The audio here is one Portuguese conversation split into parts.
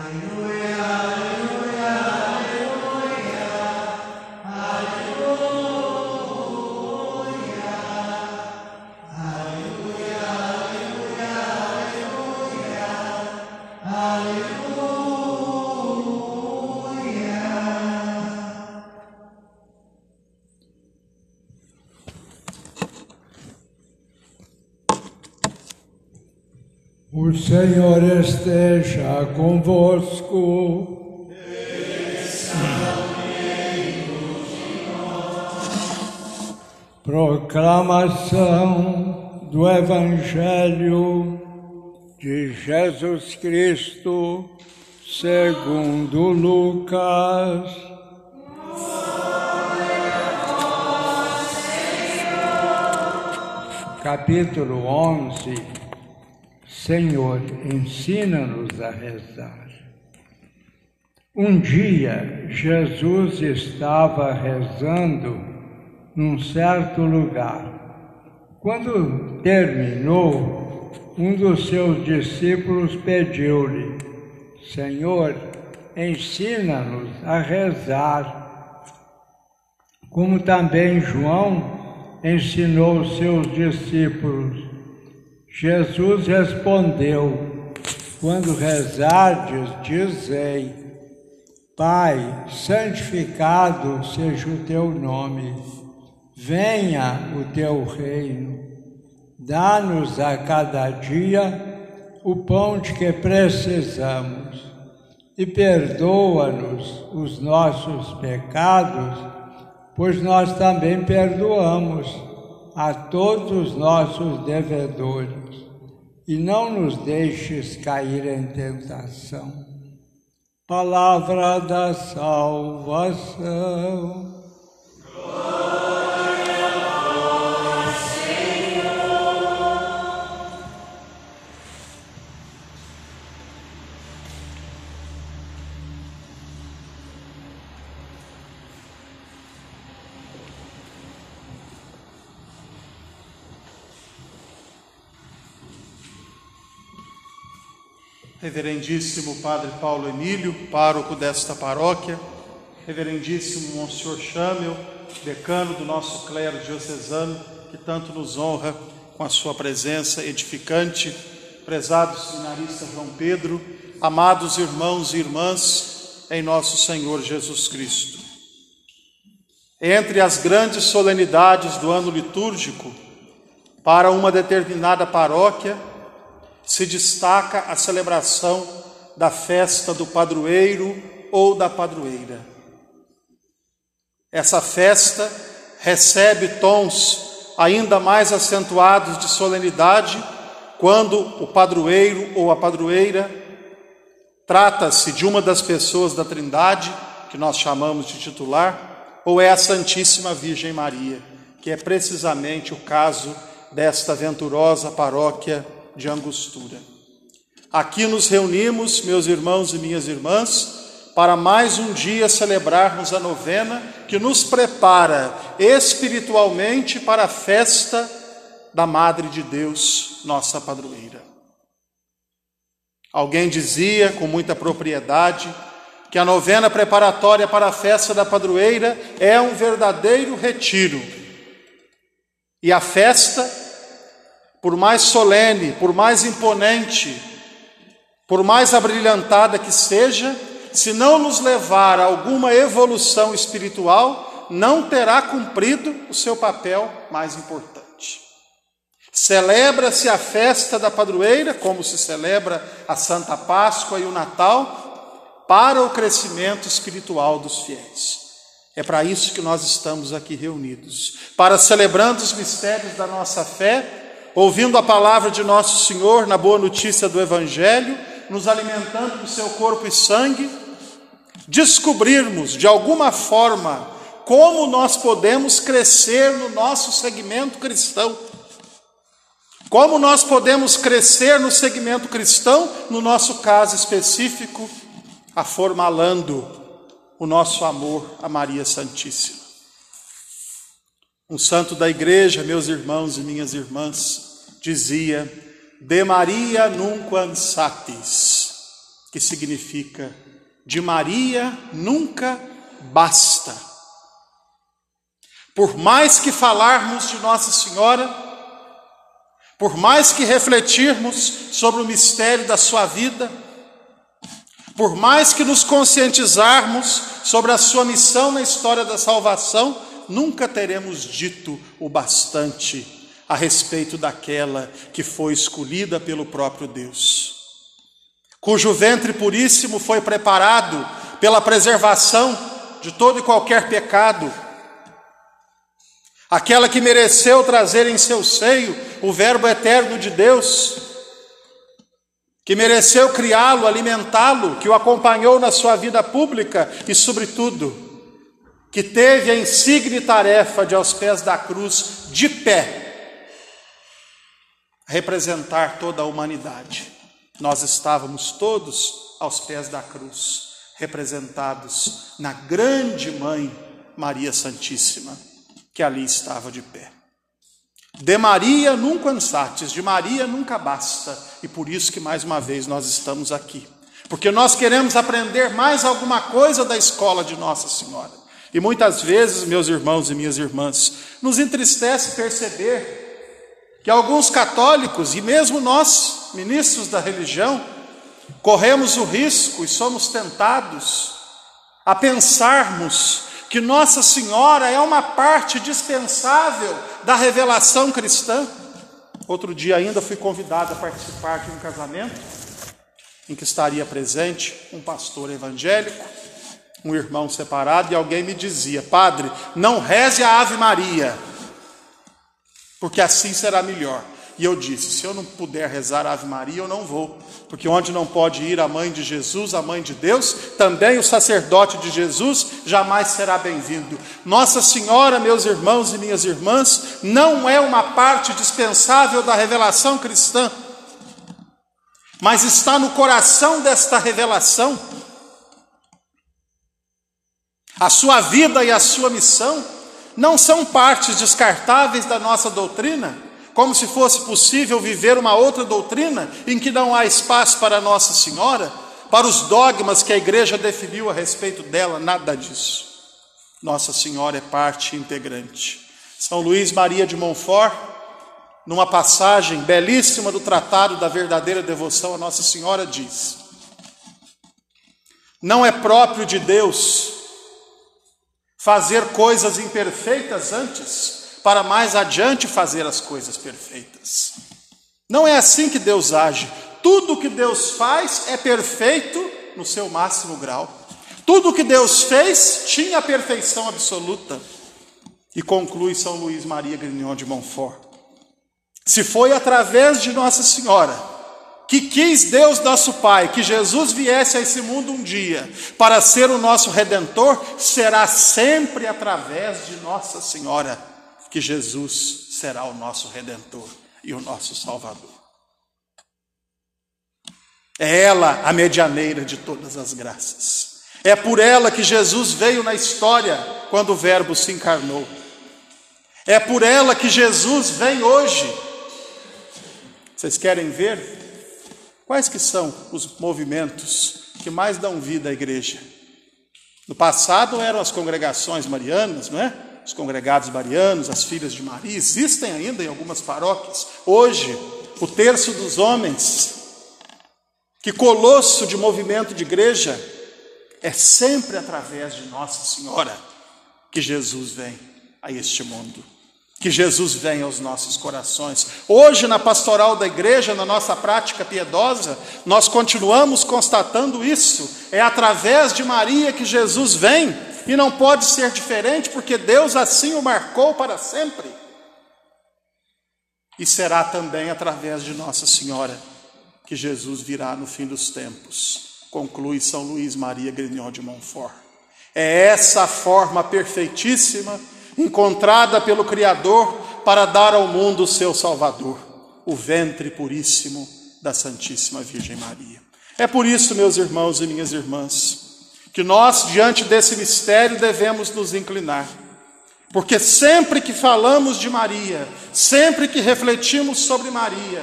O Senhor esteja convosco. Proclamação do Evangelho de Jesus Cristo segundo Lucas. Capítulo 11 Senhor, ensina-nos a rezar. Um dia, Jesus estava rezando num certo lugar. Quando terminou, um dos seus discípulos pediu-lhe: Senhor, ensina-nos a rezar, como também João ensinou seus discípulos. Jesus respondeu: Quando rezardes, dizei: Pai, santificado seja o teu nome, venha o teu reino. Dá-nos a cada dia o pão de que precisamos e perdoa-nos os nossos pecados, pois nós também perdoamos a todos os nossos devedores e não nos deixes cair em tentação. Palavra da salvação. Reverendíssimo Padre Paulo Emílio, pároco desta paróquia, Reverendíssimo Monsenhor Chamel, decano do nosso clero diocesano, que tanto nos honra com a sua presença edificante, prezado seminarista João Pedro, amados irmãos e irmãs em nosso Senhor Jesus Cristo. Entre as grandes solenidades do ano litúrgico, para uma determinada paróquia, se destaca a celebração da festa do padroeiro ou da padroeira. Essa festa recebe tons ainda mais acentuados de solenidade quando o padroeiro ou a padroeira trata-se de uma das pessoas da Trindade, que nós chamamos de titular, ou é a Santíssima Virgem Maria, que é precisamente o caso desta venturosa paróquia de Angostura. Aqui nos reunimos, meus irmãos e minhas irmãs, para mais um dia celebrarmos a novena que nos prepara espiritualmente para a festa da Madre de Deus, nossa padroeira. Alguém dizia com muita propriedade que a novena preparatória para a festa da padroeira é um verdadeiro retiro. E a festa por mais solene, por mais imponente, por mais abrilhantada que seja, se não nos levar a alguma evolução espiritual, não terá cumprido o seu papel mais importante. Celebra-se a festa da padroeira, como se celebra a Santa Páscoa e o Natal, para o crescimento espiritual dos fiéis. É para isso que nós estamos aqui reunidos, para celebrando os mistérios da nossa fé ouvindo a palavra de nosso Senhor na boa notícia do Evangelho, nos alimentando do seu corpo e sangue, descobrirmos de alguma forma como nós podemos crescer no nosso segmento cristão. Como nós podemos crescer no segmento cristão, no nosso caso específico, aformalando o nosso amor a Maria Santíssima. Um santo da igreja, meus irmãos e minhas irmãs, dizia: De Maria nunquam satis. que significa de Maria nunca basta. Por mais que falarmos de Nossa Senhora, por mais que refletirmos sobre o mistério da sua vida, por mais que nos conscientizarmos sobre a sua missão na história da salvação, nunca teremos dito o bastante a respeito daquela que foi escolhida pelo próprio Deus, cujo ventre puríssimo foi preparado pela preservação de todo e qualquer pecado, aquela que mereceu trazer em seu seio o Verbo eterno de Deus, que mereceu criá-lo, alimentá-lo, que o acompanhou na sua vida pública e, sobretudo, que teve a insigne tarefa de, aos pés da cruz, de pé, representar toda a humanidade. Nós estávamos todos aos pés da cruz, representados na grande mãe Maria Santíssima, que ali estava de pé. De Maria nunca ansates, de Maria nunca basta, e por isso que mais uma vez nós estamos aqui, porque nós queremos aprender mais alguma coisa da escola de Nossa Senhora. E muitas vezes, meus irmãos e minhas irmãs, nos entristece perceber que alguns católicos, e mesmo nós, ministros da religião, corremos o risco e somos tentados a pensarmos que Nossa Senhora é uma parte dispensável da revelação cristã. Outro dia ainda fui convidado a participar de um casamento em que estaria presente um pastor evangélico um irmão separado e alguém me dizia: Padre, não reze a Ave Maria, porque assim será melhor. E eu disse: se eu não puder rezar a Ave Maria, eu não vou, porque onde não pode ir a mãe de Jesus, a mãe de Deus, também o sacerdote de Jesus jamais será bem-vindo. Nossa Senhora, meus irmãos e minhas irmãs, não é uma parte dispensável da revelação cristã, mas está no coração desta revelação a sua vida e a sua missão não são partes descartáveis da nossa doutrina, como se fosse possível viver uma outra doutrina em que não há espaço para Nossa Senhora, para os dogmas que a igreja definiu a respeito dela, nada disso. Nossa Senhora é parte integrante. São Luís Maria de Montfort, numa passagem belíssima do Tratado da Verdadeira Devoção a Nossa Senhora, diz: Não é próprio de Deus fazer coisas imperfeitas antes, para mais adiante fazer as coisas perfeitas. Não é assim que Deus age. Tudo que Deus faz é perfeito no seu máximo grau. Tudo que Deus fez tinha a perfeição absoluta. E conclui São Luís Maria Grignon de Montfort. Se foi através de Nossa Senhora que quis Deus nosso Pai que Jesus viesse a esse mundo um dia para ser o nosso redentor, será sempre através de Nossa Senhora que Jesus será o nosso redentor e o nosso salvador. É ela a medianeira de todas as graças. É por ela que Jesus veio na história quando o Verbo se encarnou. É por ela que Jesus vem hoje. Vocês querem ver Quais que são os movimentos que mais dão vida à igreja? No passado eram as congregações marianas, não é? Os congregados marianos, as filhas de Maria, existem ainda em algumas paróquias. Hoje, o terço dos homens, que colosso de movimento de igreja, é sempre através de Nossa Senhora que Jesus vem a este mundo que Jesus venha aos nossos corações. Hoje, na pastoral da igreja, na nossa prática piedosa, nós continuamos constatando isso. É através de Maria que Jesus vem, e não pode ser diferente, porque Deus assim o marcou para sempre. E será também através de Nossa Senhora que Jesus virá no fim dos tempos, conclui São Luís Maria Grignon de Montfort. É essa a forma perfeitíssima encontrada pelo Criador para dar ao mundo o seu Salvador, o ventre puríssimo da Santíssima Virgem Maria. É por isso, meus irmãos e minhas irmãs, que nós, diante desse mistério, devemos nos inclinar. Porque sempre que falamos de Maria, sempre que refletimos sobre Maria,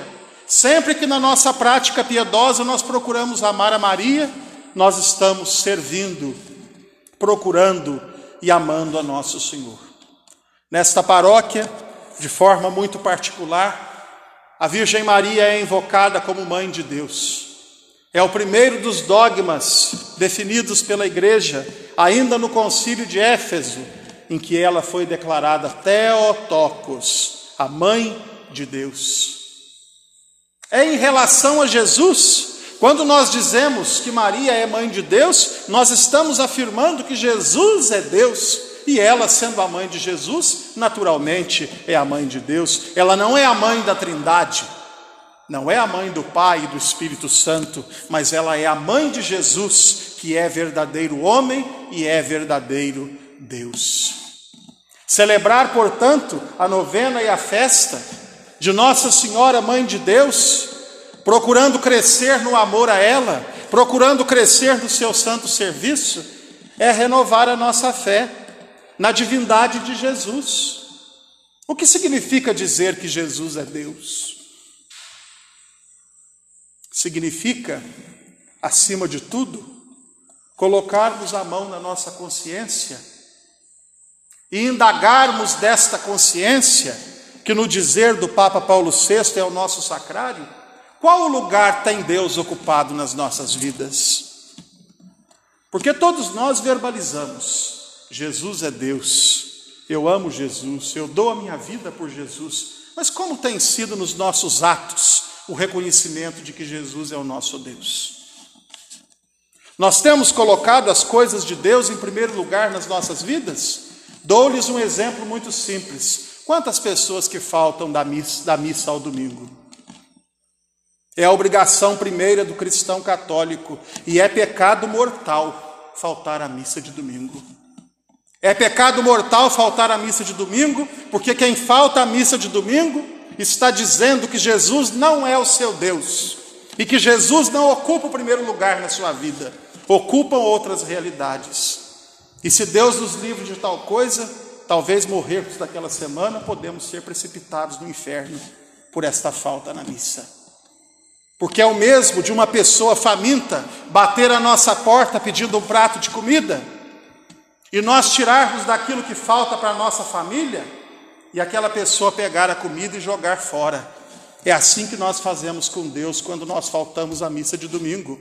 Sempre que na nossa prática piedosa nós procuramos amar a Maria, nós estamos servindo, procurando e amando a nosso Senhor. Nesta paróquia, de forma muito particular, a Virgem Maria é invocada como Mãe de Deus. É o primeiro dos dogmas definidos pela Igreja, ainda no Concílio de Éfeso, em que ela foi declarada Theotokos, a Mãe de Deus. É em relação a Jesus, quando nós dizemos que Maria é mãe de Deus, nós estamos afirmando que Jesus é Deus. E ela, sendo a mãe de Jesus, naturalmente é a mãe de Deus. Ela não é a mãe da Trindade, não é a mãe do Pai e do Espírito Santo, mas ela é a mãe de Jesus, que é verdadeiro homem e é verdadeiro Deus. Celebrar, portanto, a novena e a festa de Nossa Senhora, Mãe de Deus, procurando crescer no amor a ela, procurando crescer no seu santo serviço, é renovar a nossa fé na divindade de Jesus. O que significa dizer que Jesus é Deus? Significa, acima de tudo, colocarmos a mão na nossa consciência e indagarmos desta consciência que no dizer do Papa Paulo VI é o nosso sacrário, qual lugar tem Deus ocupado nas nossas vidas? Porque todos nós verbalizamos: Jesus é Deus, eu amo Jesus, eu dou a minha vida por Jesus. Mas como tem sido nos nossos atos o reconhecimento de que Jesus é o nosso Deus? Nós temos colocado as coisas de Deus em primeiro lugar nas nossas vidas? Dou-lhes um exemplo muito simples. Quantas pessoas que faltam da missa, da missa ao domingo? É a obrigação primeira do cristão católico e é pecado mortal faltar à missa de domingo. É pecado mortal faltar à missa de domingo, porque quem falta à missa de domingo está dizendo que Jesus não é o seu Deus e que Jesus não ocupa o primeiro lugar na sua vida, ocupam outras realidades. E se Deus nos livre de tal coisa, talvez morrermos daquela semana, podemos ser precipitados no inferno por esta falta na missa. Porque é o mesmo de uma pessoa faminta bater a nossa porta pedindo um prato de comida e nós tirarmos daquilo que falta para a nossa família e aquela pessoa pegar a comida e jogar fora. É assim que nós fazemos com Deus quando nós faltamos à missa de domingo.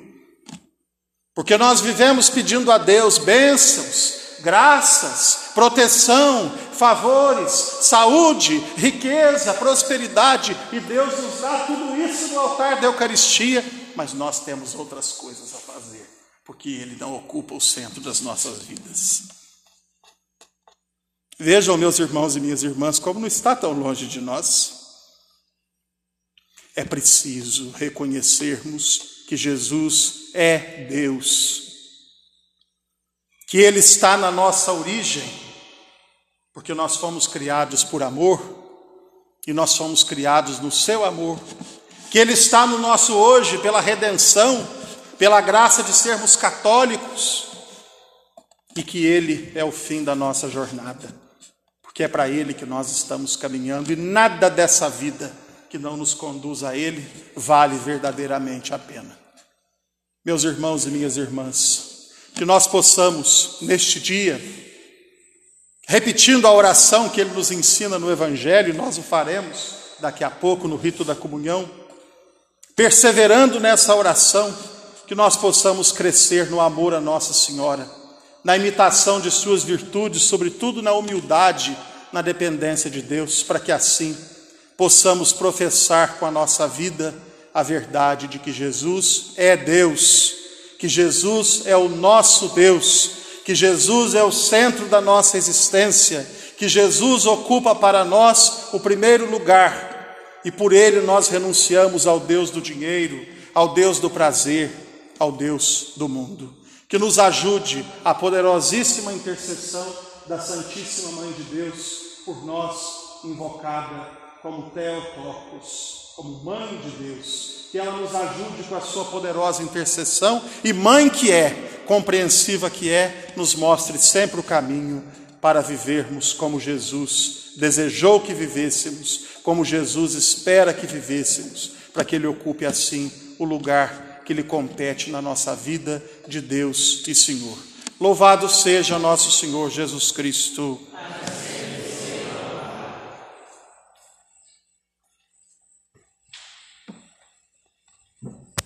Porque nós vivemos pedindo a Deus bênçãos, graças, proteção, favores, saúde, riqueza, prosperidade, e Deus nos dá tudo isso no altar da Eucaristia, mas nós temos outras coisas a fazer, porque Ele não ocupa o centro das nossas vidas. Vejam, meus irmãos e minhas irmãs, como não está tão longe de nós. É preciso reconhecermos que Jesus é Deus que Ele está na nossa origem, porque nós fomos criados por amor e nós fomos criados no Seu amor, que Ele está no nosso hoje pela redenção, pela graça de sermos católicos e que Ele é o fim da nossa jornada, porque é para Ele que nós estamos caminhando e nada dessa vida que não nos conduz a Ele vale verdadeiramente a pena. Meus irmãos e minhas irmãs, que nós possamos, neste dia, repetindo a oração que ele nos ensina no Evangelho, nós o faremos daqui a pouco no rito da comunhão, perseverando nessa oração, que nós possamos crescer no amor a Nossa Senhora, na imitação de Suas virtudes, sobretudo na humildade, na dependência de Deus, para que assim possamos professar com a nossa vida a verdade de que Jesus é Deus que Jesus é o nosso Deus, que Jesus é o centro da nossa existência, que Jesus ocupa para nós o primeiro lugar e por ele nós renunciamos ao Deus do dinheiro, ao Deus do prazer, ao Deus do mundo. Que nos ajude a poderosíssima intercessão da Santíssima Mãe de Deus por nós, invocada como Teotocos, como Mãe de Deus. Que ela nos ajude com a sua poderosa intercessão e mãe que é, compreensiva que é, nos mostre sempre o caminho para vivermos como Jesus desejou que vivêssemos, como Jesus espera que vivêssemos, para que ele ocupe assim o lugar que lhe compete na nossa vida de Deus e Senhor. Louvado seja nosso Senhor Jesus Cristo. Amém.